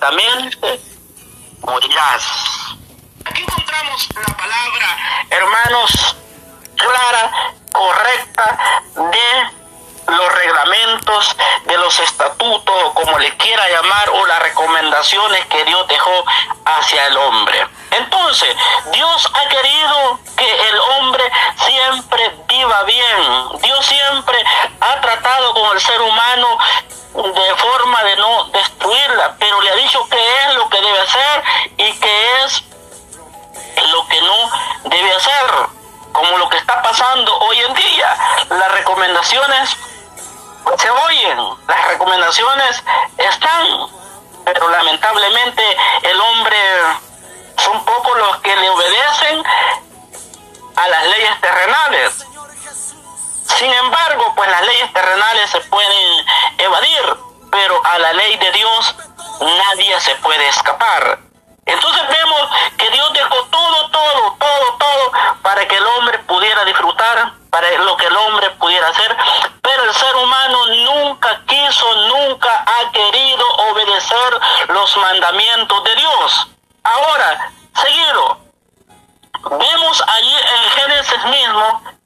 ciertamente morirás. Aquí encontramos la palabra, hermanos, clara, correcta de los reglamentos, de los estatutos, como le quiera llamar, o las recomendaciones que Dios dejó hacia el hombre. Entonces, Dios ha querido que el hombre siempre viva bien. Dios siempre ha tratado con el ser humano de forma de no destruirla, pero le ha dicho que es lo que debe hacer y que es lo que no debe hacer, como lo que está pasando hoy en día. Las recomendaciones se oyen, las recomendaciones están, pero lamentablemente el hombre son pocos los que le obedecen a las leyes terrenales. Sin embargo, pues las leyes terrenales se pueden evadir, pero a la ley de Dios nadie se puede escapar. Entonces vemos que Dios dejó todo, todo, todo, todo para que el hombre pudiera disfrutar, para lo que el hombre pudiera hacer, pero el ser humano nunca quiso, nunca ha querido obedecer los mandamientos de Dios. Ahora, seguido, vemos allí en Génesis mismo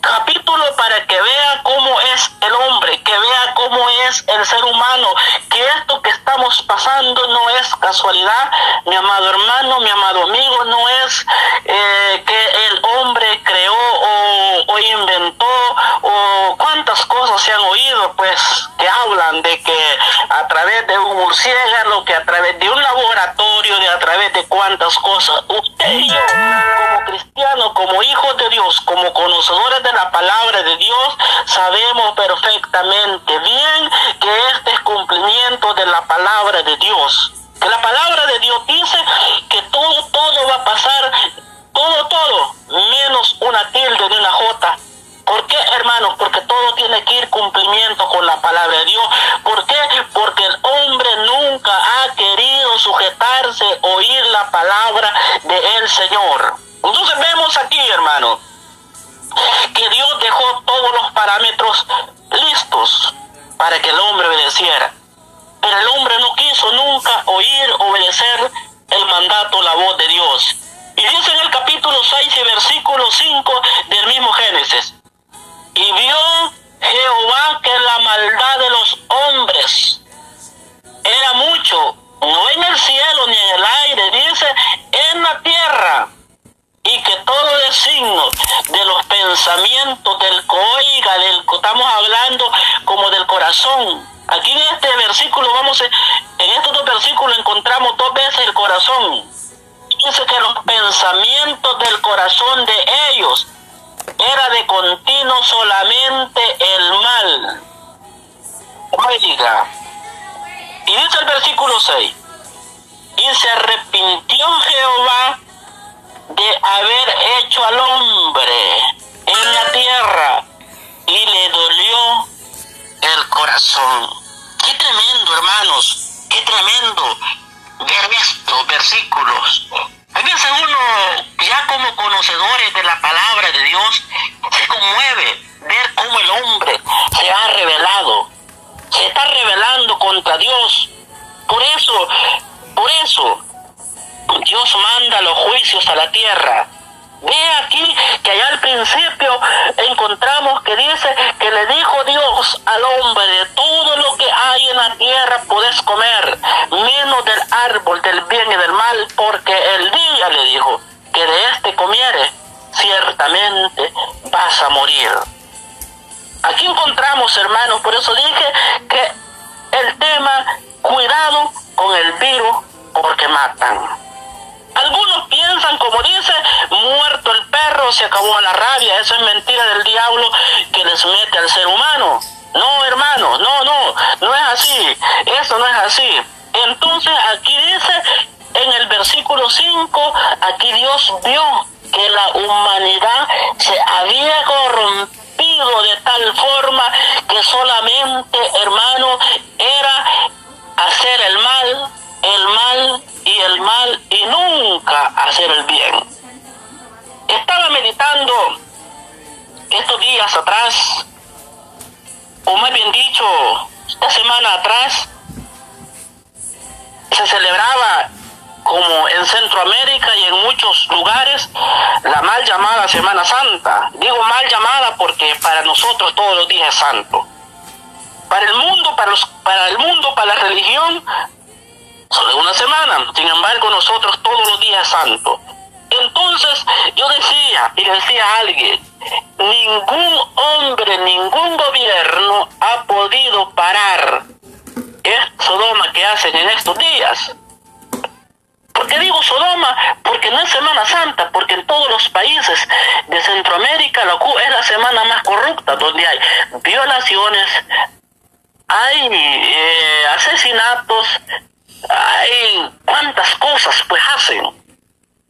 capítulo para que vea cómo es el hombre, que vea cómo es el ser humano, que esto que estamos pasando no es casualidad, mi amado hermano, mi amado amigo, no es eh, que el hombre creó o, o, inventó o cuántas cosas se han oído, pues, que hablan de que a través de un murciélago, que a través de un laboratorio, de a cuántas cosas, usted y yo, como cristianos, como hijos de Dios, como conocedores de la palabra de Dios, sabemos perfectamente bien que este es cumplimiento de la palabra de Dios. Que la palabra de Dios dice que todo, todo va a pasar, todo, todo, menos una tilde de una jota. ¿Por qué, hermanos? Porque todo tiene que ir cumplimiento con la palabra de Dios. ¿Por qué? Porque el hombre nunca ha querido sujetarse, oír la palabra del Señor. Entonces vemos aquí, hermanos, que Dios dejó todos los parámetros listos para que el hombre obedeciera. Pero el hombre no quiso nunca oír, obedecer el mandato, la voz de Dios. Y dice en el capítulo 6 y versículo 5 del mismo Génesis. Y vio Jehová que la maldad de los hombres era mucho, no en el cielo ni en el aire, dice, en la tierra y que todo designo de los pensamientos del coiga, del estamos hablando como del corazón. Aquí en este versículo vamos, en estos dos versículos encontramos dos veces el corazón. Dice que los pensamientos del corazón de ellos era de continuo solamente el mal. Oiga. Y dice el versículo 6. Y se arrepintió Jehová de haber hecho al hombre en la tierra y le dolió el corazón. Qué tremendo, hermanos, qué tremendo ver estos versículos. A uno, ya como conocedores de la palabra de Dios, se conmueve ver cómo el hombre se ha revelado, se está revelando contra Dios. Por eso, por eso, Dios manda los juicios a la tierra. Ve aquí que allá al principio encontramos que dice que le dijo Dios al hombre, de todo lo que hay en la tierra puedes comer, menos del árbol del bien y del mal, porque el día le dijo que de este comiere, ciertamente vas a morir. Aquí encontramos, hermanos, por eso dije que el tema, cuidado con el virus porque matan. Algunos piensan, como dice, muerto el perro, se acabó la rabia. Eso es mentira del diablo que les mete al ser humano. No, hermano, no, no, no es así. Eso no es así. Entonces aquí dice en el versículo 5, aquí Dios vio que la humanidad se había corrompido de tal forma que solamente, hermano, era hacer el mal, el mal y el mal y nunca hacer el bien. Estaba meditando estos días atrás, o más bien dicho, esta semana atrás, se celebraba como en Centroamérica y en muchos lugares, la mal llamada Semana Santa. Digo mal llamada porque para nosotros todos los días es santo. Para el mundo, para, los, para el mundo, para la religión, solo una semana. Sin embargo, nosotros todos los días es santo. Entonces yo decía, y decía a alguien, ningún hombre, ningún gobierno ha podido parar es Sodoma que hacen en estos días. ¿Por qué digo Sodoma? Porque no es Semana Santa, porque en todos los países de Centroamérica es la semana más corrupta, donde hay violaciones, hay eh, asesinatos, hay cuántas cosas pues hacen.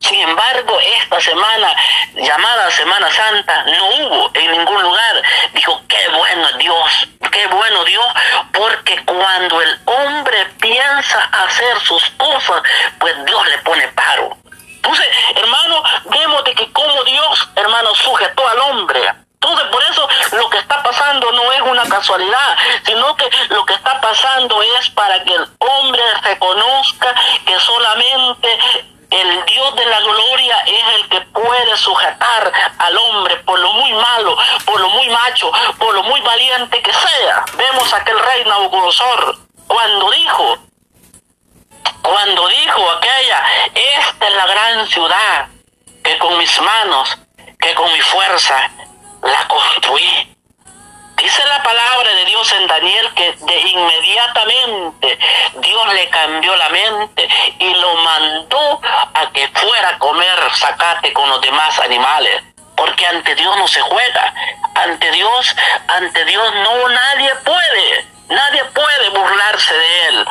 Sin embargo, esta semana, llamada Semana Santa, no hubo en ningún lugar. Dijo, qué bueno Dios, qué bueno Dios, porque cuando el hombre piensa hacer sus cosas, pues Dios le pone paro. Entonces, hermano, vemos de que como Dios, hermano, sujetó al hombre. Entonces, por eso lo que está pasando no es una casualidad, sino que lo que está pasando es para que el hombre reconozca que solamente el Dios de la gloria es el que puede sujetar al hombre por lo muy malo, por lo muy macho, por lo muy valiente que sea. Vemos aquel rey Nabucodonosor cuando dijo, cuando dijo aquella, esta es la gran ciudad que con mis manos, que con mi fuerza la construí. Dice la palabra de Dios en Daniel que de inmediatamente Dios le cambió la mente y lo mandó a que fuera a comer zacate con los demás animales. Porque ante Dios no se juega. Ante Dios, ante Dios no nadie puede. Nadie puede burlarse de él.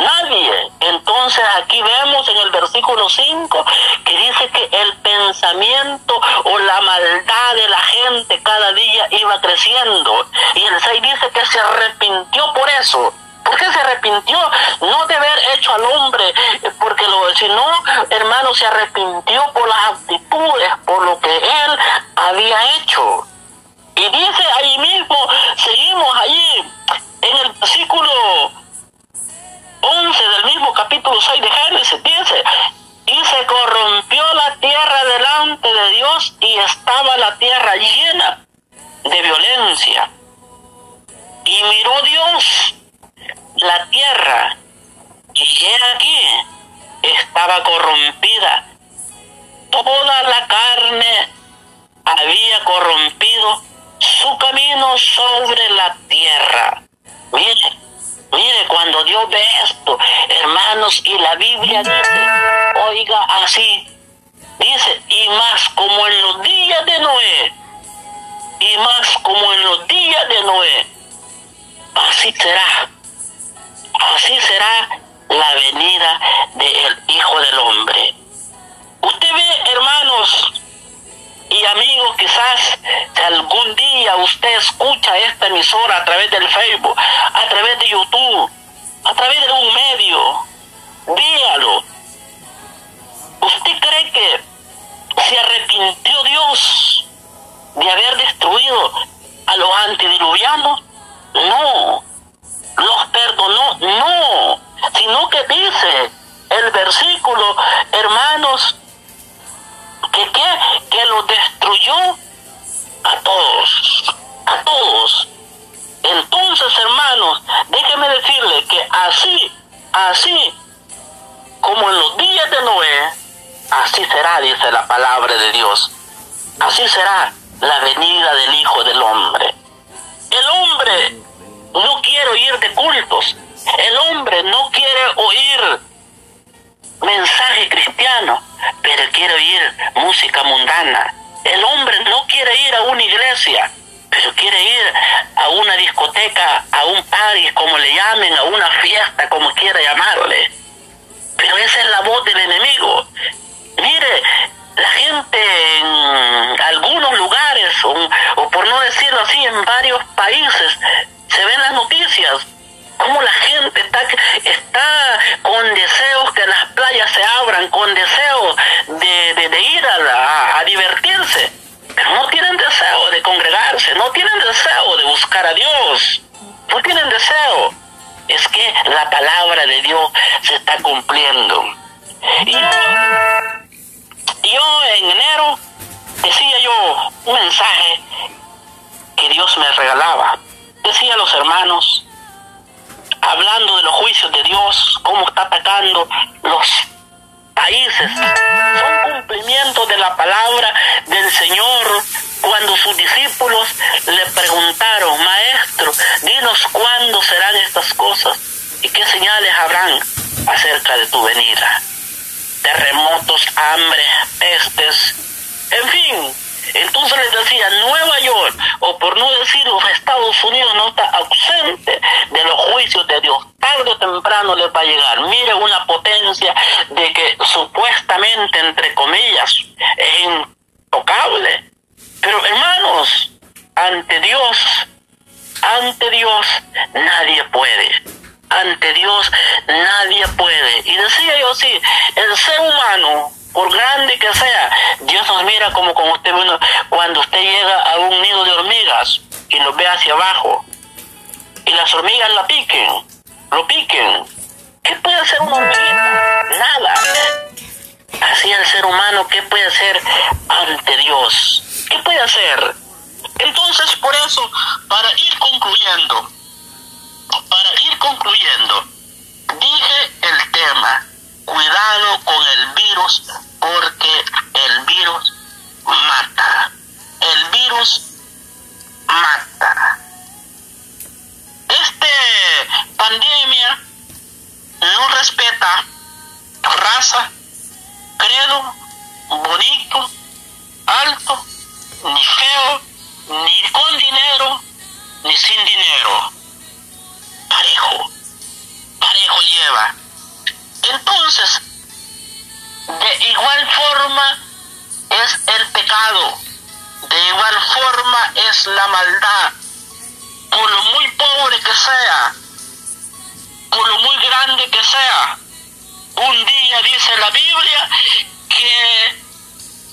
Nadie. Entonces aquí vemos en el versículo 5 que dice que el pensamiento o la maldad de la gente cada día iba creciendo. Y el 6 dice que se arrepintió por eso. ¿Por qué se arrepintió? No de haber hecho al hombre, porque lo, sino, hermano, se arrepintió por las actitudes, por lo que él había hecho. Y dice ahí mismo, seguimos allí, en el versículo 11 del mismo capítulo 6 de Génesis dice, y se corrompió la tierra delante de Dios y estaba la tierra llena de violencia. Y miró Dios la tierra y era aquí estaba corrompida. Toda la carne había corrompido su camino sobre la tierra. Mire, Mire, cuando Dios ve esto, hermanos, y la Biblia dice, oiga así, dice, y más como en los días de Noé, y más como en los días de Noé, así será, así será la venida del Hijo del Hombre. Usted ve, hermanos, y amigos, quizás algún día usted escucha esta emisora a través del Facebook, a través de YouTube, a través de un medio, dígalo. ¿Usted cree que se arrepintió Dios de haber destruido a los antediluvianos? No. ¿Los perdonó? No. Sino que dice el versículo, hermanos, destruyó a todos, a todos. Entonces, hermanos, déjeme decirle que así, así como en los días de Noé, así será, dice la palabra de Dios. Así será la venida del Hijo del Hombre. El hombre no quiere oír de cultos. El hombre no quiere oír mensaje cristiano, pero quiere oír música mundana. El hombre no quiere ir a una iglesia, pero quiere ir a una discoteca, a un party, como le llamen, a una fiesta, como quiera llamarle. Pero esa es la voz del enemigo. Mire, la gente en algunos lugares, o, por no decirlo así, en varios países, se ven las noticias cómo la gente está, está con deseos playas se abran, con deseos de, ir a, a, divertirse, pero no tienen deseo de congregarse, no tienen deseo de buscar a Dios, no tienen deseo. Es que la palabra de Dios se está cumpliendo. Y yo, yo en enero decía yo un mensaje que Dios me regalaba. Decía a los hermanos, hablando de los juicios de Dios, cómo está atacando los países. Son cumplimientos de la palabra del Señor cuando sus discípulos le preguntaron, Maestro, dinos cuándo serán estas cosas y qué señales habrán acerca de tu venida. Terremotos, hambre, pestes, en fin, entonces les decía, Nueva York, o por no decir los Estados Unidos, no está ausente de los juicios de Dios. Tarde o temprano les va a llegar. Mire una potencia de que supuestamente, entre comillas, es intocable. Pero hermanos, ante Dios, ante Dios nadie puede. Ante Dios nadie puede. Y decía yo así, el ser humano por grande que sea, Dios nos mira como usted cuando usted llega a un nido de hormigas y lo ve hacia abajo y las hormigas la piquen, lo piquen. ¿Qué puede hacer una hormiguita? Nada. Así el ser humano, ¿qué puede hacer ante Dios? ¿Qué puede hacer? Entonces, por eso, para ir concluyendo, para ir concluyendo, dije el tema cuidado con el virus porque el virus mata. El virus mata. Este pandemia no respeta raza, credo, bonito, alto, ni feo, ni con dinero, ni sin dinero. Parejo, parejo lleva. Entonces, de igual forma es el pecado, de igual forma es la maldad, por lo muy pobre que sea, por lo muy grande que sea. Un día dice la Biblia que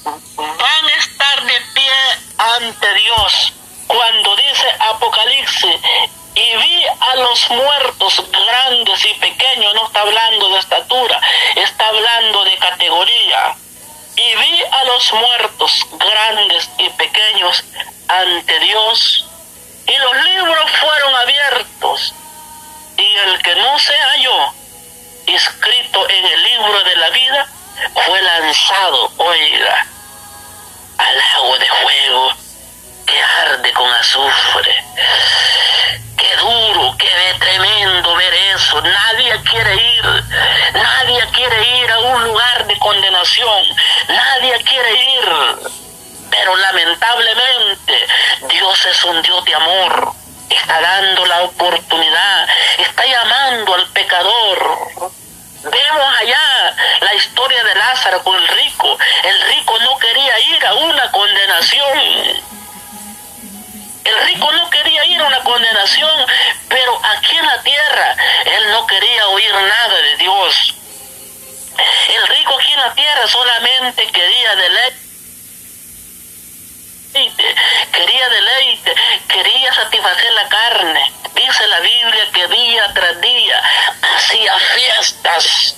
van a estar de pie ante Dios. Cuando dice Apocalipsis, y vi a los muertos grandes y pequeños, no está hablando de estatura, está hablando de categoría. Y vi a los muertos grandes y pequeños ante Dios, y los libros fueron abiertos, y el que no se halló escrito en el libro de la vida fue lanzado, oiga, Biblia que día tras día hacía fiestas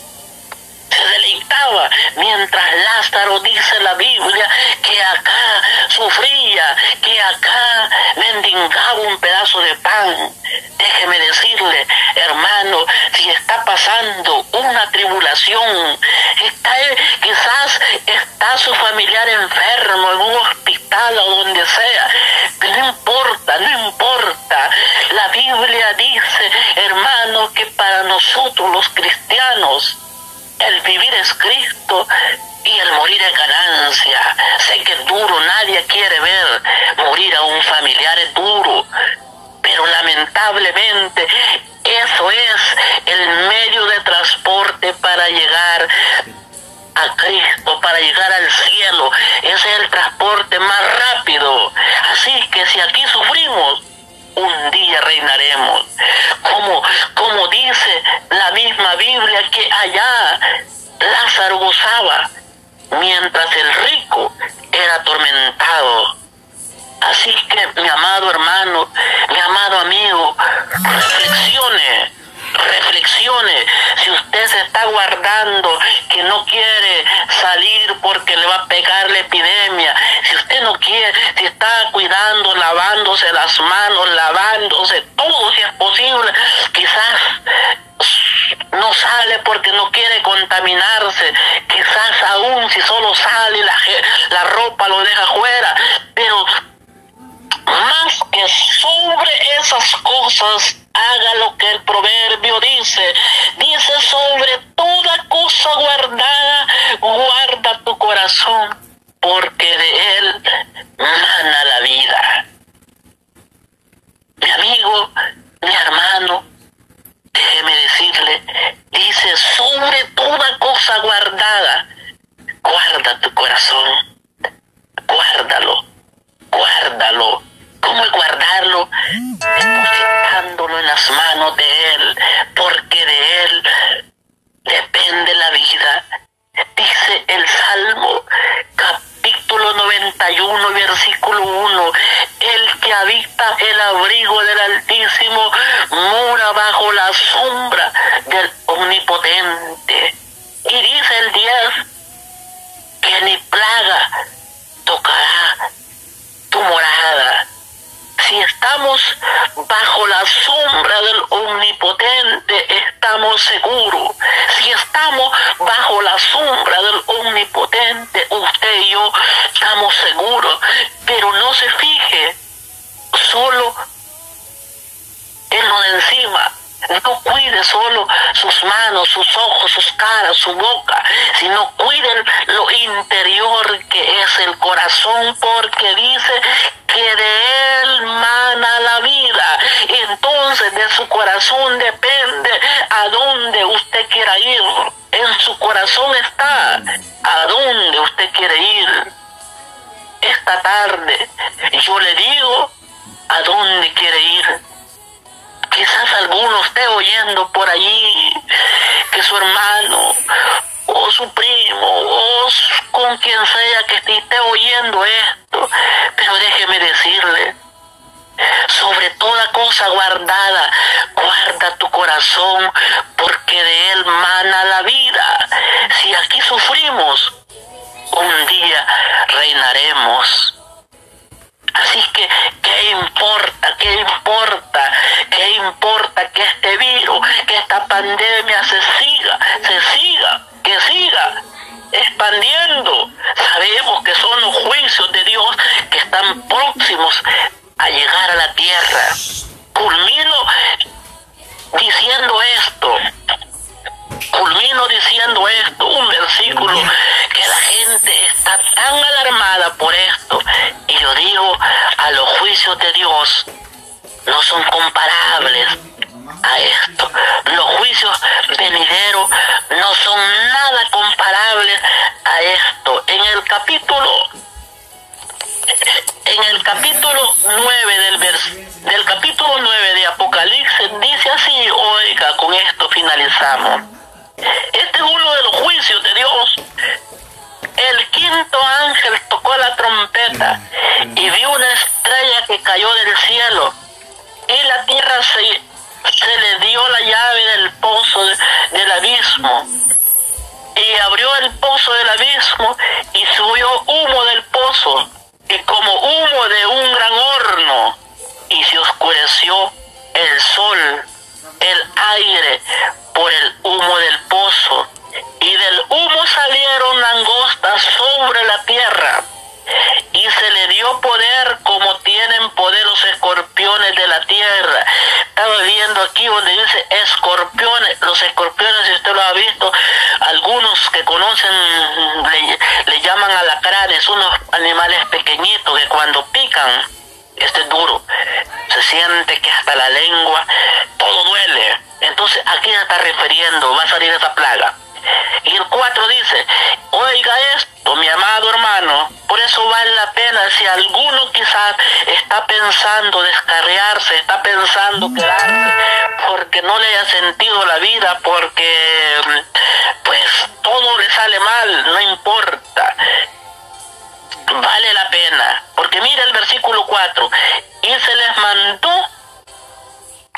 se deleitaba, mientras Lázaro dice la Biblia que acá sufría, que acá mendigaba un pedazo de pan. Déjeme decirle, hermano, si está pasando una tribulación, está, quizás está su familiar enfermo en un hospital o donde sea, no importa, no importa. Biblia dice, hermano, que para nosotros los cristianos, el vivir es Cristo y el morir es ganancia. Sé que es duro, nadie quiere ver morir a un familiar, es duro. Pero lamentablemente eso es el medio de transporte para llegar a Cristo, para llegar al cielo. Ese es el transporte más rápido. Así que si aquí sufrimos, un día reinaremos. Como, como dice la misma Biblia que allá Lázaro gozaba, mientras el rico era atormentado. Así que mi amado hermano, mi amado amigo, reflexione, reflexione si usted se está guardando, que no quiere salir porque le va a pegar la epidemia, si usted no quiere, si está cuidando, lavándose las manos, lavándose todo si es posible, quizás no sale porque no quiere contaminarse, quizás aún si solo sale la, la ropa lo deja fuera, pero más que sobre esas cosas haga lo que el proverbio dice. Dice sobre toda cosa guardada, guarda tu corazón, porque de él mana la vida. Mi amigo, mi hermano, déjeme decirle, dice sobre toda cosa guardada, guarda tu corazón, guárdalo, guárdalo ¿Cómo guardarlo? Depositándolo en las manos de Él, porque de Él lo interior que es el corazón, porque dice que de él mana la vida. Entonces de su corazón depende a dónde usted quiera ir. En su corazón está a dónde usted quiere ir. Esta tarde yo le digo a dónde quiere ir. Quizás alguno esté oyendo por allí que su hermano o su primo o con quien sea que esté oyendo esto, pero déjeme decirle, sobre toda cosa guardada, guarda tu corazón, porque de él mana la vida. Si aquí sufrimos, un día reinaremos. Así que, ¿qué importa? ¿Qué importa? ¿Qué importa que este virus, que esta pandemia se siga, se siga expandiendo? Sabemos que son los juicios de Dios que están próximos a llegar a la tierra. Culmino diciendo esto. Culmino diciendo esto, un versículo que la gente está tan alarmada por esto. Y yo digo, a los juicios de Dios no son comparables a esto. Los juicios venideros no son nada comparables a esto. En el capítulo en el capítulo 9 del, del capítulo 9 de Apocalipsis dice así, oiga, con esto finalizamos. Este es uno de los juicios de Dios. El quinto ángel tocó la trompeta y vio una estrella que cayó del cielo y la tierra se, se le dio la llave del pozo del abismo. Y abrió el pozo del abismo y subió humo del pozo. Y como humo de un gran horno, y se oscureció el sol, el aire, por el humo del pozo, y del humo salieron langostas sobre la tierra, y se le dio poder como tienen poder los escorpiones de la tierra. Estaba viendo aquí donde dice escorpiones, los escorpiones, si usted lo ha visto, algunos que conocen le, llaman alacranes, unos animales pequeñitos que cuando pican, este es duro, se siente que hasta la lengua, todo duele. Entonces, ¿a quién está refiriendo? Va a salir esa plaga. Y el 4 dice, oiga esto, mi amado hermano, por eso vale la pena si alguno quizás está pensando descarriarse, está pensando quedarse, porque no le haya sentido la vida, porque pues todo le sale mal, no importa. Vale la pena, porque mira el versículo 4, y se les mandó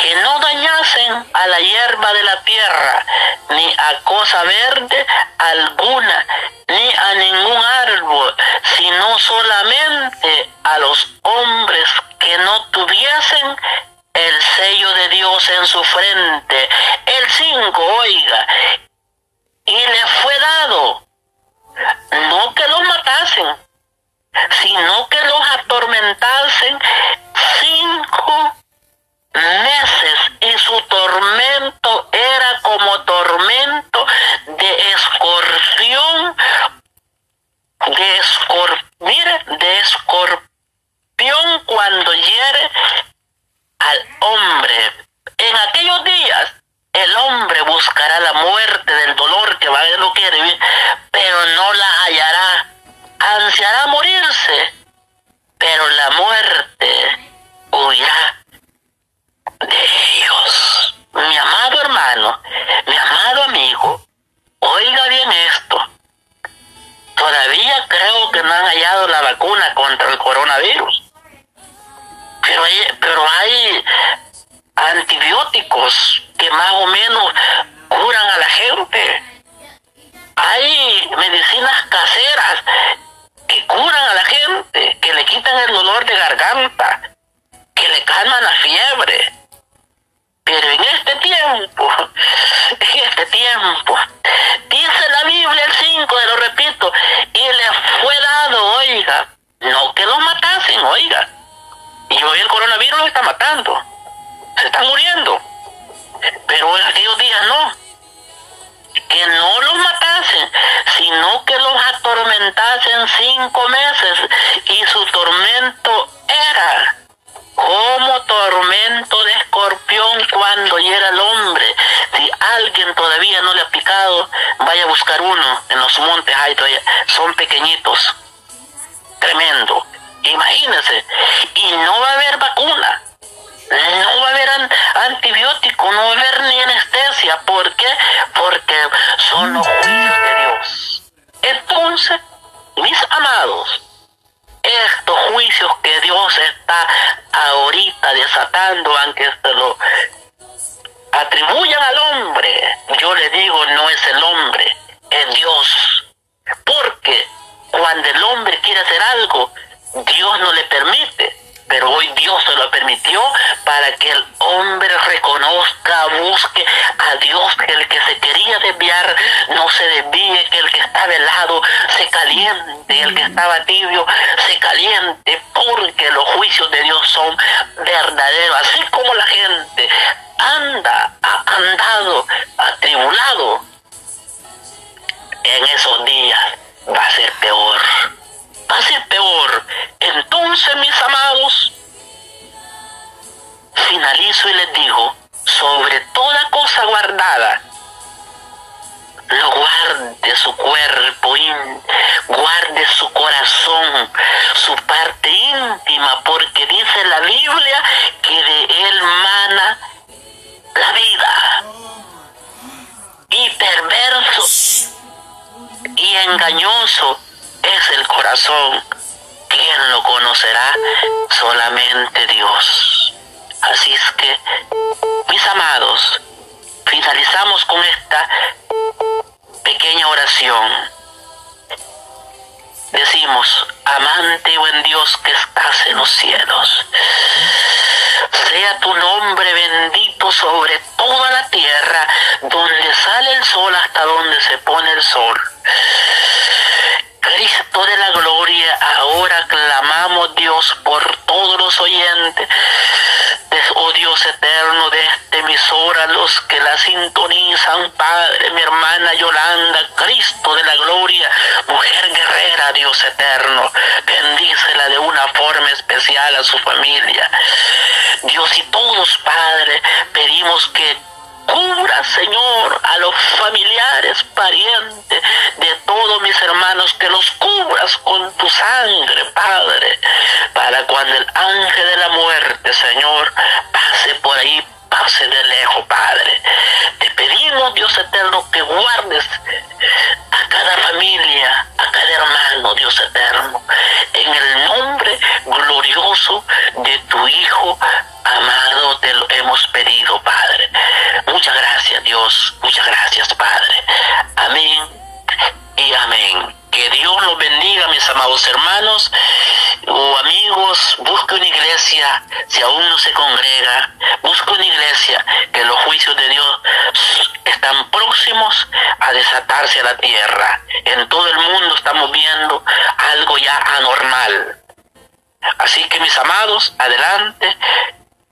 que no dañasen a la hierba de la tierra, ni a cosa verde alguna, ni a ningún árbol, sino solamente a los hombres que no tuviesen el sello de Dios en su frente. El 5, oiga, y le fue dado, no que los matasen, sino que los atormentasen cinco meses y su tormento era como tormento de escorpión, de escorpión, de escorpión cuando hiere al hombre. En aquellos días el hombre buscará la muerte del dolor que va a lo quiere, pero no la hallará. Ansiará morirse, pero la han hallado la vacuna contra el coronavirus. Pero hay antibióticos que más o menos curan a la gente. Hay medicinas caseras que curan a la gente, que le quitan el dolor de garganta, que le calman la fiebre. Pero en este tiempo, tiempo, dice la Biblia el 5, lo repito, y le fue dado, oiga, no que lo matasen, oiga. Y hoy el coronavirus lo está matando, se están muriendo. Pero en aquellos días no, que no los matasen, sino que los atormentasen cinco meses, y su tormento era como tormento de escorpión cuando llega el hombre. Si alguien todavía no le ha picado, vaya a buscar uno en los montes, hay todavía, son pequeñitos, tremendo. Imagínense, y no va a haber vacuna, no va a haber antibiótico, no va a haber ni anestesia. ¿Por qué? Porque son los juicios de Dios. Entonces, mis amados, estos juicios que Dios está ahorita desatando, aunque se lo atribuyan al hombre, yo le digo, no es el hombre, es Dios. Porque cuando el hombre quiere hacer algo, Dios no le permite pero hoy Dios se lo permitió para que el hombre reconozca, busque a Dios, que el que se quería desviar no se desvíe, que el que está velado se caliente, el que estaba tibio se caliente, porque los juicios de Dios son verdaderos, así como la gente anda, ha andado atribulado en esos días, va a ser peor va peor. Entonces, mis amados, finalizo y les digo, sobre toda cosa guardada, lo guarde su cuerpo, guarde su corazón, su parte íntima, porque dice la Biblia que de él mana la vida. Y perverso y engañoso es el corazón. ¿Quién lo conocerá? Solamente Dios. Así es que, mis amados, finalizamos con esta pequeña oración. Decimos, amante buen Dios que estás en los cielos, sea tu nombre bendito sobre toda la tierra, donde sale el sol hasta donde se pone el sol. Cristo de la gloria, ahora clamamos Por todos los oyentes, oh Dios eterno de esta emisora, los que la sintonizan, Padre, mi hermana Yolanda, Cristo de la gloria, mujer guerrera, Dios eterno, bendícela de una forma especial a su familia. Dios y todos, Padre, pedimos que Cubra, Señor, a los familiares, parientes de todos mis hermanos, que los cubras con tu sangre, Padre, para cuando el ángel de la muerte, Señor, pase por ahí, pase de lejos, Padre. Te pedimos, Dios eterno, que guardes a cada familia, a cada hermano, Dios eterno, en el nombre glorioso de tu Hijo amado escuchado, te lo hemos pedido, Padre. Muchas gracias, Dios. Muchas gracias, Padre. Amén y amén. Que Dios los bendiga, mis amados hermanos o amigos. Busque una iglesia, si aún no se congrega, busque una iglesia que los juicios de Dios están próximos a desatarse a la tierra. En todo el mundo estamos viendo algo ya anormal. Así que mis amados, adelante.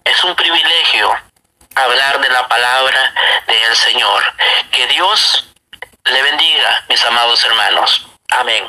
Es un privilegio hablar de la palabra del Señor. Que Dios le bendiga, mis amados hermanos. Amén.